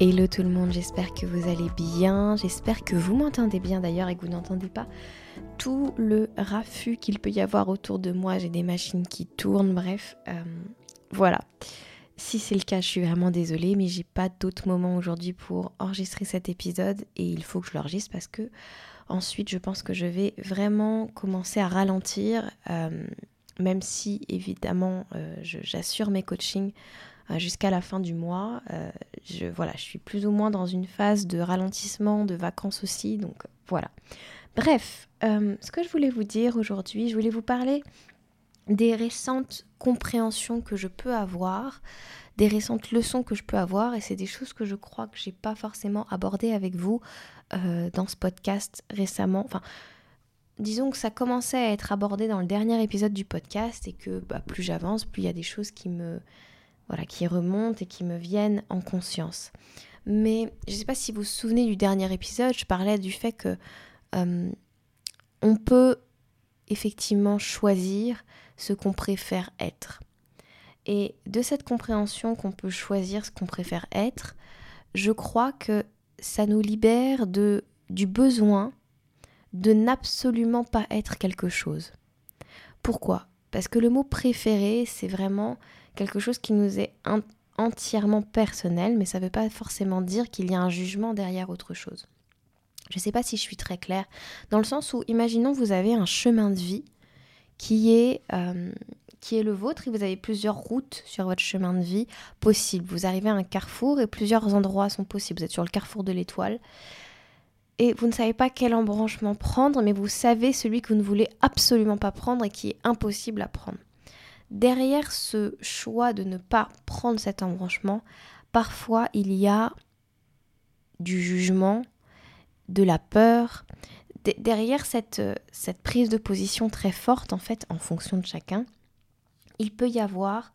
Hello tout le monde, j'espère que vous allez bien, j'espère que vous m'entendez bien d'ailleurs et que vous n'entendez pas tout le raffut qu'il peut y avoir autour de moi, j'ai des machines qui tournent, bref, euh, voilà. Si c'est le cas, je suis vraiment désolée, mais j'ai pas d'autre moment aujourd'hui pour enregistrer cet épisode et il faut que je l'enregistre parce que ensuite je pense que je vais vraiment commencer à ralentir, euh, même si évidemment euh, j'assure mes coachings jusqu'à la fin du mois. Euh, je, suis plus ou moins dans une phase de ralentissement, de vacances aussi, donc voilà. Bref, euh, ce que je voulais vous dire aujourd'hui, je voulais vous parler des récentes compréhensions que je peux avoir, des récentes leçons que je peux avoir, et c'est des choses que je crois que j'ai pas forcément abordées avec vous dans ce podcast récemment. Enfin, disons que ça commençait à être abordé dans le dernier épisode du podcast et que bah, plus j'avance, plus il y a des choses qui me, qui remontent et qui me viennent en conscience. Mais je ne sais pas si vous vous souvenez du dernier épisode, je parlais du fait que euh, on peut effectivement choisir ce qu'on préfère être. Et de cette compréhension qu'on peut choisir ce qu'on préfère être, je crois que ça nous libère de, du besoin de n'absolument pas être quelque chose. Pourquoi? Parce que le mot préféré, c'est vraiment quelque chose qui nous est entièrement personnel, mais ça ne veut pas forcément dire qu'il y a un jugement derrière autre chose. Je ne sais pas si je suis très claire, dans le sens où, imaginons, vous avez un chemin de vie qui est, euh, qui est le vôtre et vous avez plusieurs routes sur votre chemin de vie possibles. Vous arrivez à un carrefour et plusieurs endroits sont possibles. Vous êtes sur le carrefour de l'étoile et vous ne savez pas quel embranchement prendre, mais vous savez celui que vous ne voulez absolument pas prendre et qui est impossible à prendre derrière ce choix de ne pas prendre cet embranchement, parfois il y a du jugement, de la peur. derrière cette, cette prise de position très forte, en fait, en fonction de chacun, il peut y avoir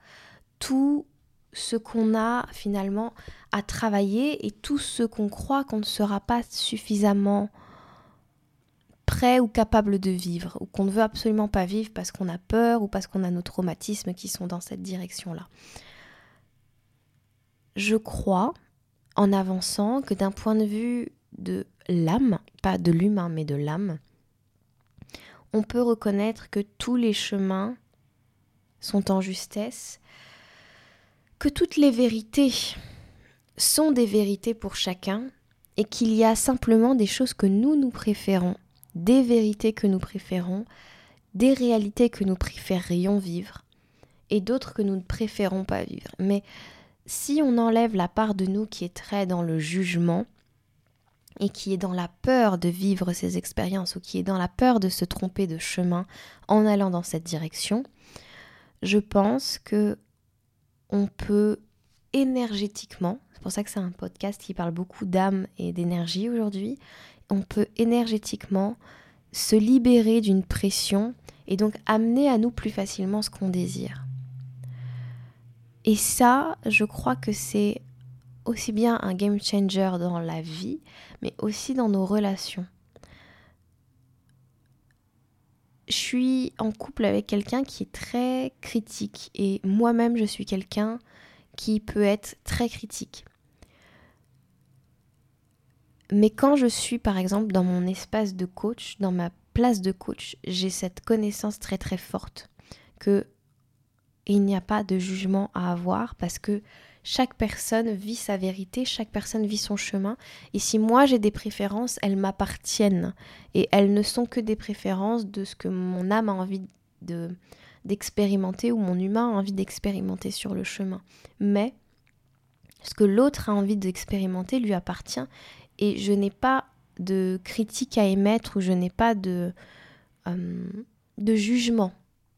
tout ce qu'on a finalement à travailler et tout ce qu'on croit qu'on ne sera pas suffisamment prêt ou capable de vivre, ou qu'on ne veut absolument pas vivre parce qu'on a peur ou parce qu'on a nos traumatismes qui sont dans cette direction-là. Je crois, en avançant, que d'un point de vue de l'âme, pas de l'humain, mais de l'âme, on peut reconnaître que tous les chemins sont en justesse, que toutes les vérités sont des vérités pour chacun, et qu'il y a simplement des choses que nous nous préférons des vérités que nous préférons, des réalités que nous préférerions vivre et d'autres que nous ne préférons pas vivre. Mais si on enlève la part de nous qui est très dans le jugement et qui est dans la peur de vivre ces expériences ou qui est dans la peur de se tromper de chemin en allant dans cette direction, je pense que on peut énergétiquement, c'est pour ça que c'est un podcast qui parle beaucoup d'âme et d'énergie aujourd'hui, on peut énergétiquement se libérer d'une pression et donc amener à nous plus facilement ce qu'on désire. Et ça, je crois que c'est aussi bien un game changer dans la vie, mais aussi dans nos relations. Je suis en couple avec quelqu'un qui est très critique et moi-même je suis quelqu'un qui peut être très critique. Mais quand je suis par exemple dans mon espace de coach, dans ma place de coach, j'ai cette connaissance très très forte que il n'y a pas de jugement à avoir parce que chaque personne vit sa vérité, chaque personne vit son chemin. Et si moi j'ai des préférences, elles m'appartiennent. Et elles ne sont que des préférences de ce que mon âme a envie de d'expérimenter ou mon humain a envie d'expérimenter sur le chemin. Mais ce que l'autre a envie d'expérimenter lui appartient et je n'ai pas de critique à émettre ou je n'ai pas de, euh, de jugement,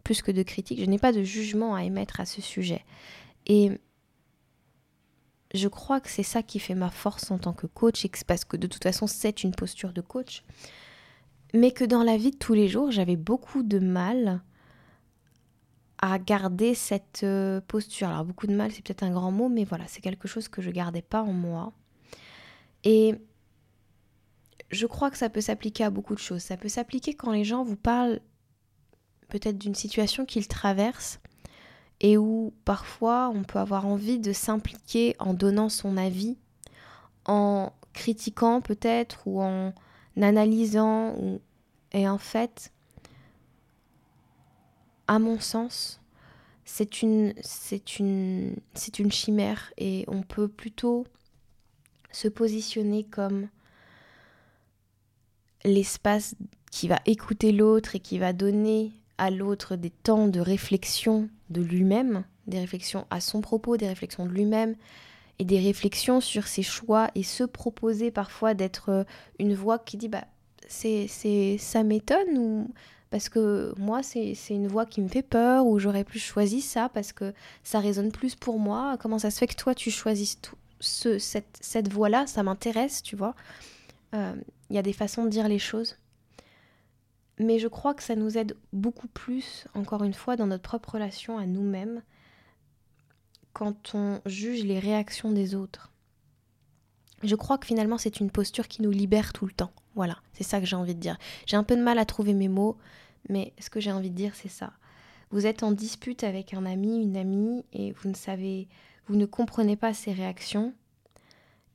plus que de critique, je n'ai pas de jugement à émettre à ce sujet. Et je crois que c'est ça qui fait ma force en tant que coach, parce que de toute façon c'est une posture de coach, mais que dans la vie de tous les jours, j'avais beaucoup de mal à garder cette euh, posture. Alors beaucoup de mal, c'est peut-être un grand mot, mais voilà, c'est quelque chose que je gardais pas en moi. Et je crois que ça peut s'appliquer à beaucoup de choses. Ça peut s'appliquer quand les gens vous parlent peut-être d'une situation qu'ils traversent et où parfois on peut avoir envie de s'impliquer en donnant son avis, en critiquant peut-être ou en analysant. Et en fait, à mon sens, c'est une, chimère et on peut plutôt se positionner comme l'espace qui va écouter l'autre et qui va donner à l'autre des temps de réflexion de lui-même, des réflexions à son propos, des réflexions de lui-même et des réflexions sur ses choix et se proposer parfois d'être une voix qui dit bah c'est ça m'étonne ou parce que moi c'est une voix qui me fait peur ou j'aurais plus choisi ça parce que ça résonne plus pour moi. Comment ça se fait que toi tu choisis ce, cette, cette voix là ça m'intéresse tu vois. Euh, il y a des façons de dire les choses. Mais je crois que ça nous aide beaucoup plus, encore une fois, dans notre propre relation à nous-mêmes, quand on juge les réactions des autres. Je crois que finalement c'est une posture qui nous libère tout le temps. Voilà, c'est ça que j'ai envie de dire. J'ai un peu de mal à trouver mes mots, mais ce que j'ai envie de dire c'est ça. Vous êtes en dispute avec un ami, une amie, et vous ne savez, vous ne comprenez pas ses réactions,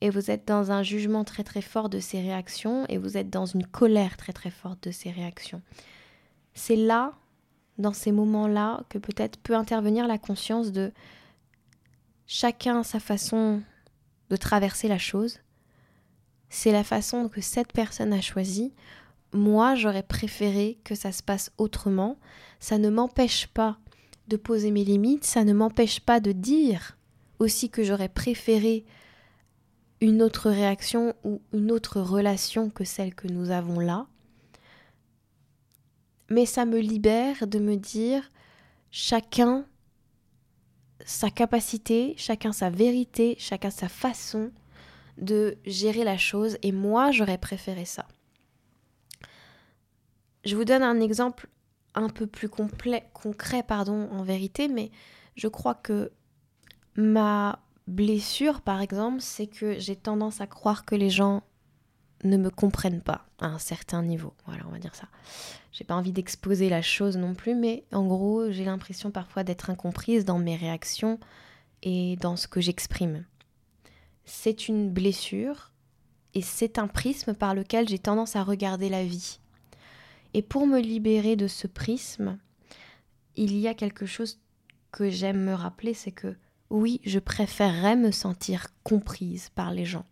et vous êtes dans un jugement très très fort de ses réactions et vous êtes dans une colère très très forte de ses réactions. C'est là, dans ces moments-là, que peut-être peut intervenir la conscience de chacun sa façon de traverser la chose. C'est la façon que cette personne a choisie. Moi, j'aurais préféré que ça se passe autrement. Ça ne m'empêche pas de poser mes limites, ça ne m'empêche pas de dire aussi que j'aurais préféré une autre réaction ou une autre relation que celle que nous avons là. Mais ça me libère de me dire chacun sa capacité, chacun sa vérité, chacun sa façon de gérer la chose et moi j'aurais préféré ça. Je vous donne un exemple un peu plus complet, concret pardon en vérité mais je crois que ma blessure, par exemple, c'est que j'ai tendance à croire que les gens ne me comprennent pas à un certain niveau. Voilà, on va dire ça. J'ai pas envie d'exposer la chose non plus, mais en gros, j'ai l'impression parfois d'être incomprise dans mes réactions et dans ce que j'exprime. C'est une blessure et c'est un prisme par lequel j'ai tendance à regarder la vie. Et pour me libérer de ce prisme, il y a quelque chose que j'aime me rappeler, c'est que oui, je préférerais me sentir comprise par les gens.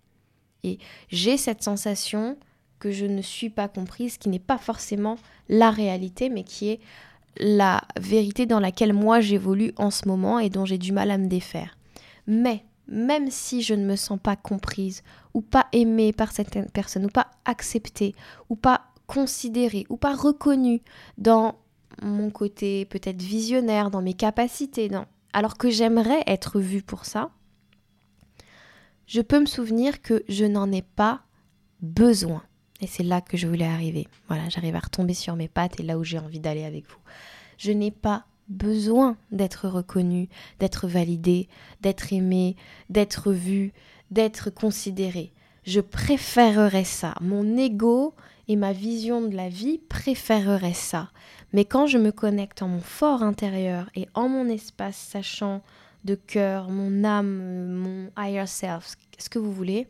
Et j'ai cette sensation que je ne suis pas comprise, qui n'est pas forcément la réalité, mais qui est la vérité dans laquelle moi j'évolue en ce moment et dont j'ai du mal à me défaire. Mais même si je ne me sens pas comprise, ou pas aimée par certaines personnes, ou pas acceptée, ou pas considérée, ou pas reconnue dans mon côté peut-être visionnaire, dans mes capacités, dans alors que j'aimerais être vue pour ça, je peux me souvenir que je n'en ai pas besoin. Et c'est là que je voulais arriver. Voilà, j'arrive à retomber sur mes pattes et là où j'ai envie d'aller avec vous. Je n'ai pas besoin d'être reconnue, d'être validée, d'être aimée, d'être vue, d'être considérée. Je préférerais ça. Mon ego et ma vision de la vie préféreraient ça. Mais quand je me connecte en mon fort intérieur et en mon espace sachant de cœur, mon âme, mon higher self, ce que vous voulez,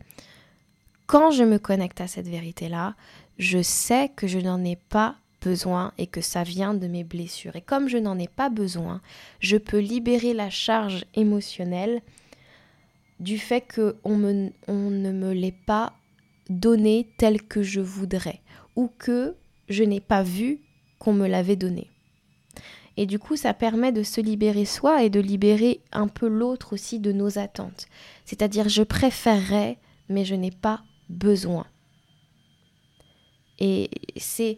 quand je me connecte à cette vérité-là, je sais que je n'en ai pas besoin et que ça vient de mes blessures. Et comme je n'en ai pas besoin, je peux libérer la charge émotionnelle du fait qu'on on ne me l'ait pas donné tel que je voudrais ou que je n'ai pas vu qu'on me l'avait donné. Et du coup, ça permet de se libérer soi et de libérer un peu l'autre aussi de nos attentes. C'est-à-dire, je préférerais, mais je n'ai pas besoin. Et c'est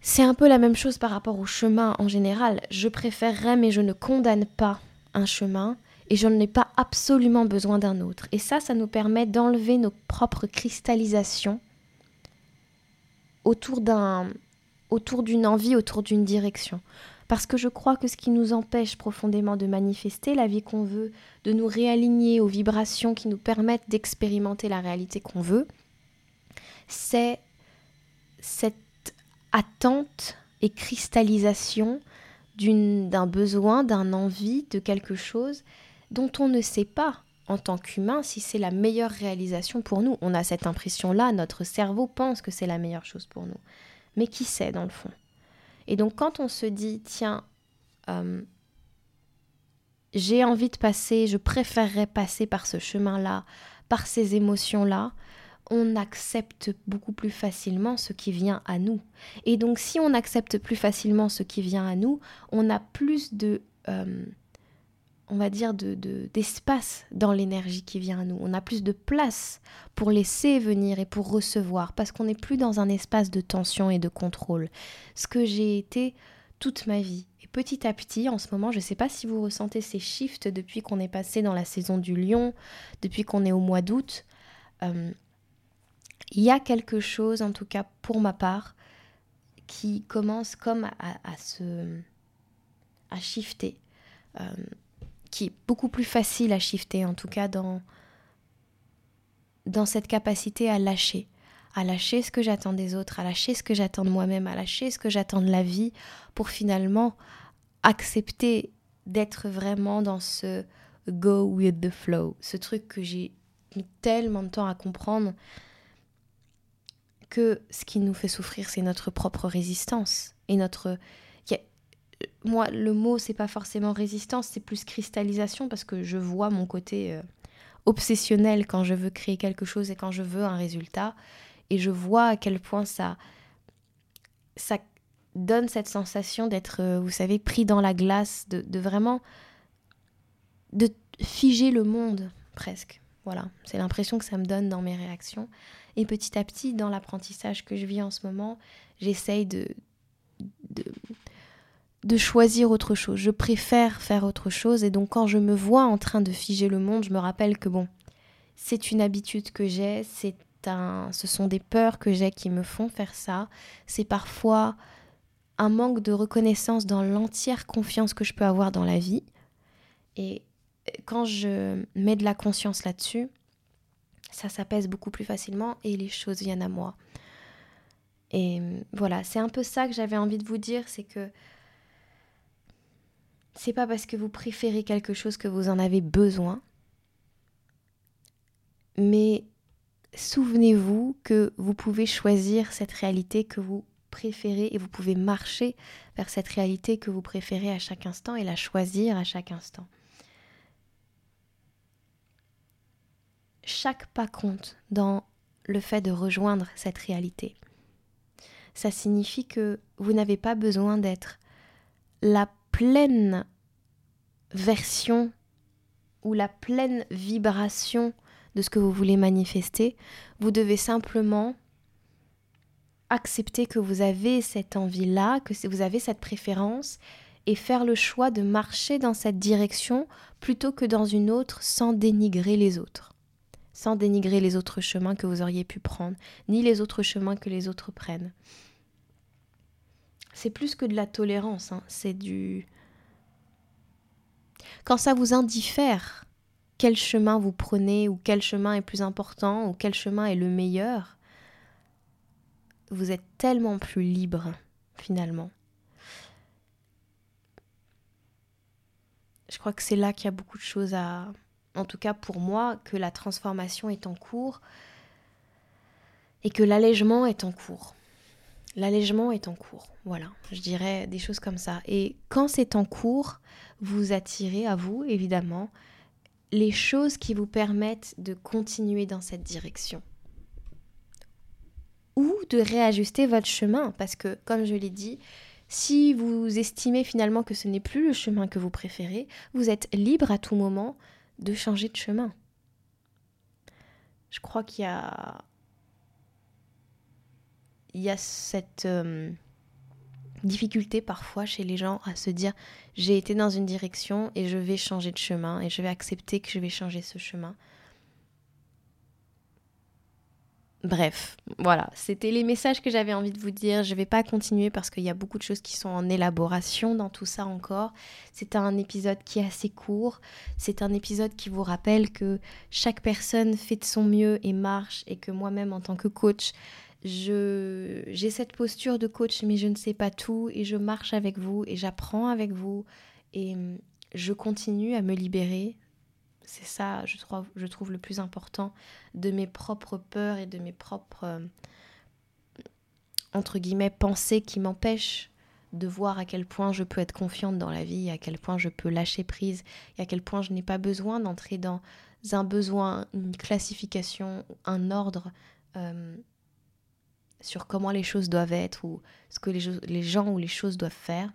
c'est un peu la même chose par rapport au chemin en général. Je préférerais, mais je ne condamne pas un chemin et je n'en ai pas absolument besoin d'un autre. Et ça, ça nous permet d'enlever nos propres cristallisations autour d'un autour d'une envie, autour d'une direction. Parce que je crois que ce qui nous empêche profondément de manifester la vie qu'on veut, de nous réaligner aux vibrations qui nous permettent d'expérimenter la réalité qu'on veut, c'est cette attente et cristallisation d'un besoin, d'un envie, de quelque chose dont on ne sait pas en tant qu'humain si c'est la meilleure réalisation pour nous. On a cette impression-là, notre cerveau pense que c'est la meilleure chose pour nous. Mais qui sait dans le fond Et donc quand on se dit, tiens, euh, j'ai envie de passer, je préférerais passer par ce chemin-là, par ces émotions-là, on accepte beaucoup plus facilement ce qui vient à nous. Et donc si on accepte plus facilement ce qui vient à nous, on a plus de... Euh, on va dire, de, d'espace dans l'énergie qui vient à nous. On a plus de place pour laisser venir et pour recevoir, parce qu'on n'est plus dans un espace de tension et de contrôle. Ce que j'ai été toute ma vie. Et petit à petit, en ce moment, je ne sais pas si vous ressentez ces shifts depuis qu'on est passé dans la saison du lion, depuis qu'on est au mois d'août. Euh, il y a quelque chose, en tout cas pour ma part, qui commence comme à, se à shifter. Euh, qui est beaucoup plus facile à shifter, en tout cas dans, dans cette capacité à lâcher, à lâcher ce que j'attends des autres, à lâcher ce que j'attends de moi-même, à lâcher ce que j'attends de la vie, pour finalement accepter d'être vraiment dans ce go with the flow, ce truc que j'ai mis tellement de temps à comprendre que ce qui nous fait souffrir, c'est notre propre résistance et notre moi, le mot, c'est pas forcément résistance, c'est plus cristallisation parce que je vois mon côté euh, obsessionnel quand je veux créer quelque chose et quand je veux un résultat. Et je vois à quel point ça, ça donne cette sensation d'être, euh, vous savez, pris dans la glace, de, vraiment de figer le monde presque. Voilà, c'est l'impression que ça me donne dans mes réactions. Et petit à petit, dans l'apprentissage que je vis en ce moment, j'essaye de, de, de choisir autre chose. Je préfère faire autre chose et donc quand je me vois en train de figer le monde, je me rappelle que bon, c'est une habitude que j'ai, c'est un, ce sont des peurs que j'ai qui me font faire ça. C'est parfois un manque de reconnaissance dans l'entière confiance que je peux avoir dans la vie. Et quand je mets de la conscience là-dessus, ça s'apaise beaucoup plus facilement et les choses viennent à moi. Et voilà, c'est un peu ça que j'avais envie de vous dire, c'est que c'est pas parce que vous préférez quelque chose que vous en avez besoin. Mais souvenez-vous que vous pouvez choisir cette réalité que vous préférez et vous pouvez marcher vers cette réalité que vous préférez à chaque instant et la choisir à chaque instant. Chaque pas compte dans le fait de rejoindre cette réalité. Ça signifie que vous n'avez pas besoin d'être la pleine version ou la pleine vibration de ce que vous voulez manifester. Vous devez simplement accepter que vous avez cette envie-là, que vous avez cette préférence et faire le choix de marcher dans cette direction plutôt que dans une autre sans dénigrer les autres. Sans dénigrer les autres chemins que vous auriez pu prendre, ni les autres chemins que les autres prennent c'est plus que de la tolérance, hein. c'est du... Quand ça vous indiffère, quel chemin vous prenez, ou quel chemin est plus important, ou quel chemin est le meilleur, vous êtes tellement plus libre, finalement. Je crois que c'est là qu'il y a beaucoup de choses à... En tout cas pour moi, que la transformation est en cours et que l'allègement est en cours. L'allègement est en cours. Voilà, je dirais des choses comme ça. Et quand c'est en cours, vous attirez à vous, évidemment, les choses qui vous permettent de continuer dans cette direction. Ou de réajuster votre chemin, parce que, comme je l'ai dit, si vous estimez finalement que ce n'est plus le chemin que vous préférez, vous êtes libre à tout moment de changer de chemin. Je crois qu'il y a, il y a cette euh, difficulté parfois chez les gens à se dire j'ai été dans une direction et je vais changer de chemin et je vais accepter que je vais changer ce chemin. Bref, voilà, c'était les messages que j'avais envie de vous dire. Je ne vais pas continuer parce qu'il y a beaucoup de choses qui sont en élaboration dans tout ça encore. C'est un épisode qui est assez court. C'est un épisode qui vous rappelle que chaque personne fait de son mieux et marche et que moi-même en tant que coach, j'ai cette posture de coach mais je ne sais pas tout et je marche avec vous et j'apprends avec vous et je continue à me libérer. C'est ça, je trouve, je trouve le plus important de mes propres peurs et de mes propres, euh, entre guillemets, pensées qui m'empêchent de voir à quel point je peux être confiante dans la vie, à quel point je peux lâcher prise, et à quel point je n'ai pas besoin d'entrer dans un besoin, une classification, un ordre euh, sur comment les choses doivent être ou ce que les, gens ou les choses doivent faire.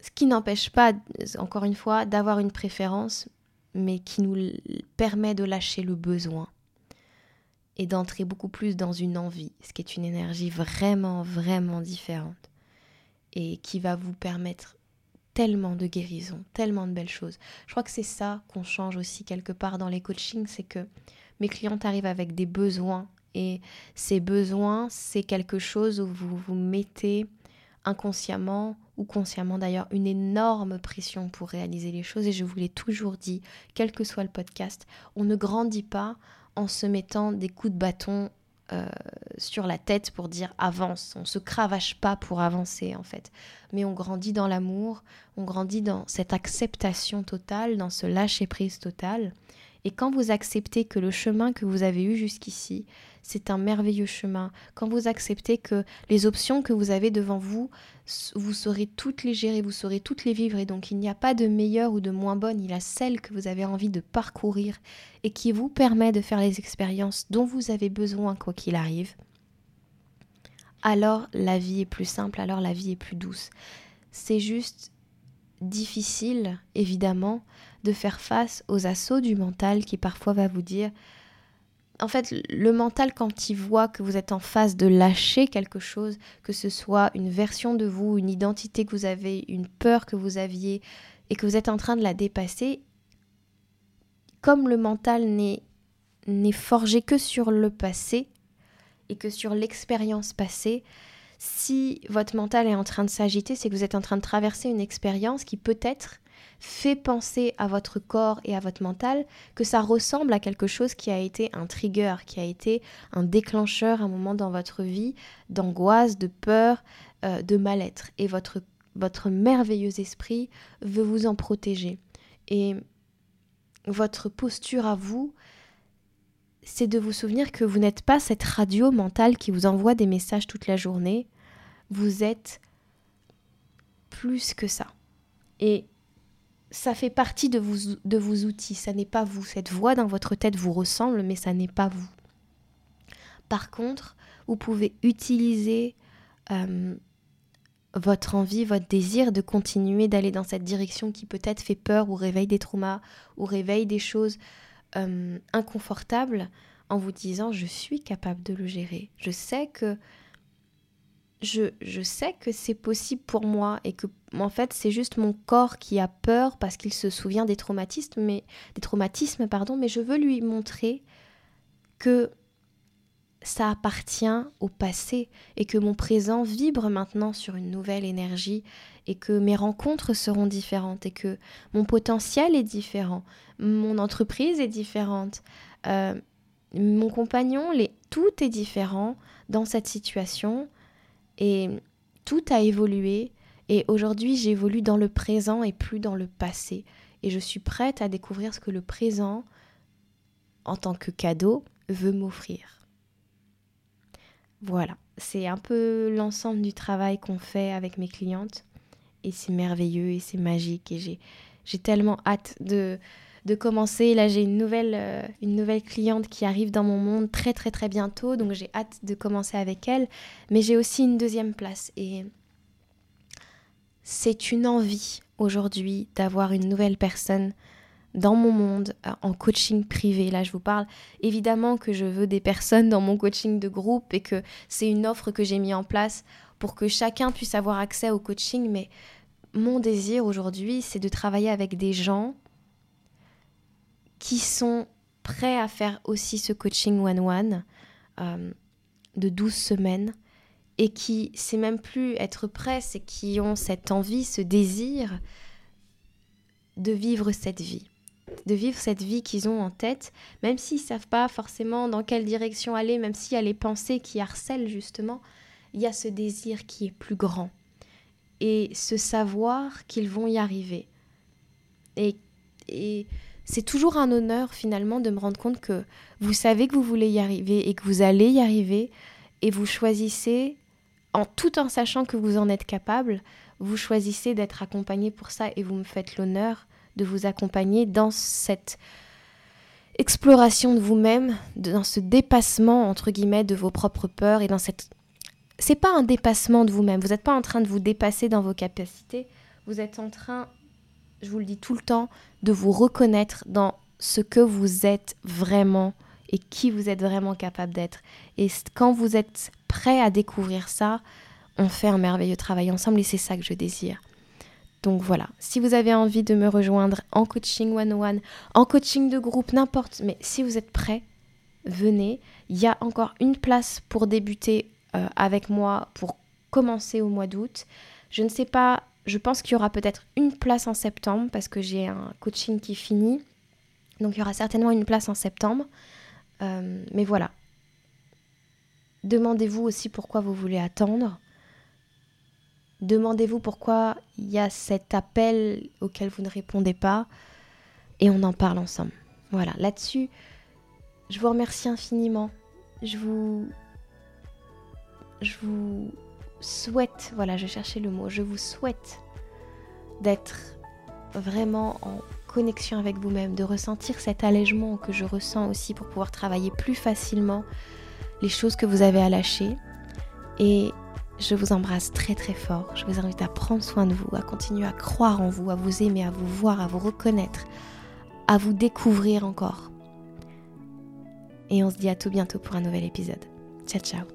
Ce qui n'empêche pas, encore une fois, d'avoir une préférence, mais qui nous permet de lâcher le besoin et d'entrer beaucoup plus dans une envie, ce qui est une énergie vraiment, vraiment différente et qui va vous permettre tellement de guérison, tellement de belles choses. Je crois que c'est ça qu'on change aussi quelque part dans les coachings, c'est que mes clientes arrivent avec des besoins et ces besoins, c'est quelque chose où vous vous mettez inconsciemment ou consciemment d'ailleurs une énorme pression pour réaliser les choses et je vous l'ai toujours dit, quel que soit le podcast, on ne grandit pas en se mettant des coups de bâton euh, sur la tête pour dire avance. On se cravache pas pour avancer en fait. Mais on grandit dans l'amour, on grandit dans cette acceptation totale, dans ce lâcher prise total. Et quand vous acceptez que le chemin que vous avez eu jusqu'ici, c'est un merveilleux chemin, quand vous acceptez que les options que vous avez devant vous, vous saurez toutes les gérer, vous saurez toutes les vivre, et donc il n'y a pas de meilleure ou de moins bonne, il y a celle que vous avez envie de parcourir et qui vous permet de faire les expériences dont vous avez besoin quoi qu'il arrive, alors la vie est plus simple, alors la vie est plus douce. C'est juste difficile, évidemment, de faire face aux assauts du mental qui parfois va vous dire en fait, le mental, quand il voit que vous êtes en phase de lâcher quelque chose, que ce soit une version de vous, une identité que vous avez, une peur que vous aviez, et que vous êtes en train de la dépasser, comme le mental n'est, forgé que sur le passé, et que sur l'expérience passée, si votre mental est en train de s'agiter, c'est que vous êtes en train de traverser une expérience qui peut-être fait penser à votre corps et à votre mental que ça ressemble à quelque chose qui a été un trigger, qui a été un déclencheur, un moment dans votre vie d'angoisse, de peur, euh, de mal-être. Et votre, votre merveilleux esprit veut vous en protéger. Et votre posture à vous, c'est de vous souvenir que vous n'êtes pas cette radio mentale qui vous envoie des messages toute la journée. Vous êtes plus que ça. Et ça fait partie de, vos outils, ça n'est pas vous. Cette voix dans votre tête vous ressemble, mais ça n'est pas vous. Par contre, vous pouvez utiliser euh, votre envie, votre désir de continuer d'aller dans cette direction qui peut-être fait peur ou réveille des traumas ou réveille des choses euh, inconfortables en vous disant je suis capable de le gérer. Je sais que je, sais que c'est possible pour moi et que en fait c'est juste mon corps qui a peur parce qu'il se souvient des traumatismes, mais des traumatismes pardon, mais je veux lui montrer que ça appartient au passé et que mon présent vibre maintenant sur une nouvelle énergie et que mes rencontres seront différentes et que mon potentiel est différent, mon entreprise est différente, euh, mon compagnon, tout est différent dans cette situation et tout a évolué et aujourd'hui j'évolue dans le présent et plus dans le passé. Et je suis prête à découvrir ce que le présent, en tant que cadeau, veut m'offrir. Voilà, c'est un peu l'ensemble du travail qu'on fait avec mes clientes. Et c'est merveilleux et c'est magique. Et j'ai tellement hâte de, de commencer. Là, j'ai une nouvelle, euh, une nouvelle cliente qui arrive dans mon monde très très très bientôt, donc j'ai hâte de commencer avec elle. Mais j'ai aussi une deuxième place et c'est une envie aujourd'hui d'avoir une nouvelle personne dans mon monde euh, en coaching privé. Là, je vous parle évidemment que je veux des personnes dans mon coaching de groupe et que c'est une offre que j'ai mis en place pour que chacun puisse avoir accès au coaching. Mais mon désir aujourd'hui, c'est de travailler avec des gens qui sont prêts à faire aussi ce coaching one-one euh, de 12 semaines et qui, c'est même plus être prêts, c'est qui ont cette envie, ce désir de vivre cette vie. De vivre cette vie qu'ils ont en tête, même s'ils ne savent pas forcément dans quelle direction aller, même s'il y a les pensées qui harcèlent justement, il y a ce désir qui est plus grand. Et ce savoir qu'ils vont y arriver. Et, et c'est toujours un honneur finalement de me rendre compte que vous savez que vous voulez y arriver et que vous allez y arriver. Et vous choisissez, en tout en sachant que vous en êtes capable, vous choisissez d'être accompagné pour ça. Et vous me faites l'honneur de vous accompagner dans cette exploration de vous-même, dans ce dépassement entre guillemets de vos propres peurs et dans cette c'est pas un dépassement de vous-même, vous n'êtes pas en train de vous dépasser dans vos capacités, vous êtes en train je vous le dis tout le temps, de vous reconnaître dans ce que vous êtes vraiment et qui vous êtes vraiment capable d'être. Et quand vous êtes prêt à découvrir ça, on fait un merveilleux travail ensemble et c'est ça que je désire. Donc voilà, si vous avez envie de me rejoindre en coaching one-one, en coaching de groupe, n'importe, mais si vous êtes prêt, venez. Il y a encore une place pour débuter euh, avec moi pour commencer au mois d'août. Je ne sais pas je pense qu'il y aura peut-être une place en septembre parce que j'ai un coaching qui finit. Donc il y aura certainement une place en septembre. Euh, mais voilà. Demandez-vous aussi pourquoi vous voulez attendre. Demandez-vous pourquoi il y a cet appel auquel vous ne répondez pas. Et on en parle ensemble. Voilà, là-dessus, je vous remercie infiniment. Je vous... Je vous souhaite, voilà, je cherchais le mot, je vous souhaite d'être vraiment en connexion avec vous-même, de ressentir cet allègement que je ressens aussi pour pouvoir travailler plus facilement les choses que vous avez à lâcher. Et je vous embrasse très très fort. Je vous invite à prendre soin de vous, à continuer à croire en vous, à vous aimer, à vous voir, à vous reconnaître, à vous découvrir encore. Et on se dit à tout bientôt pour un nouvel épisode. Ciao ciao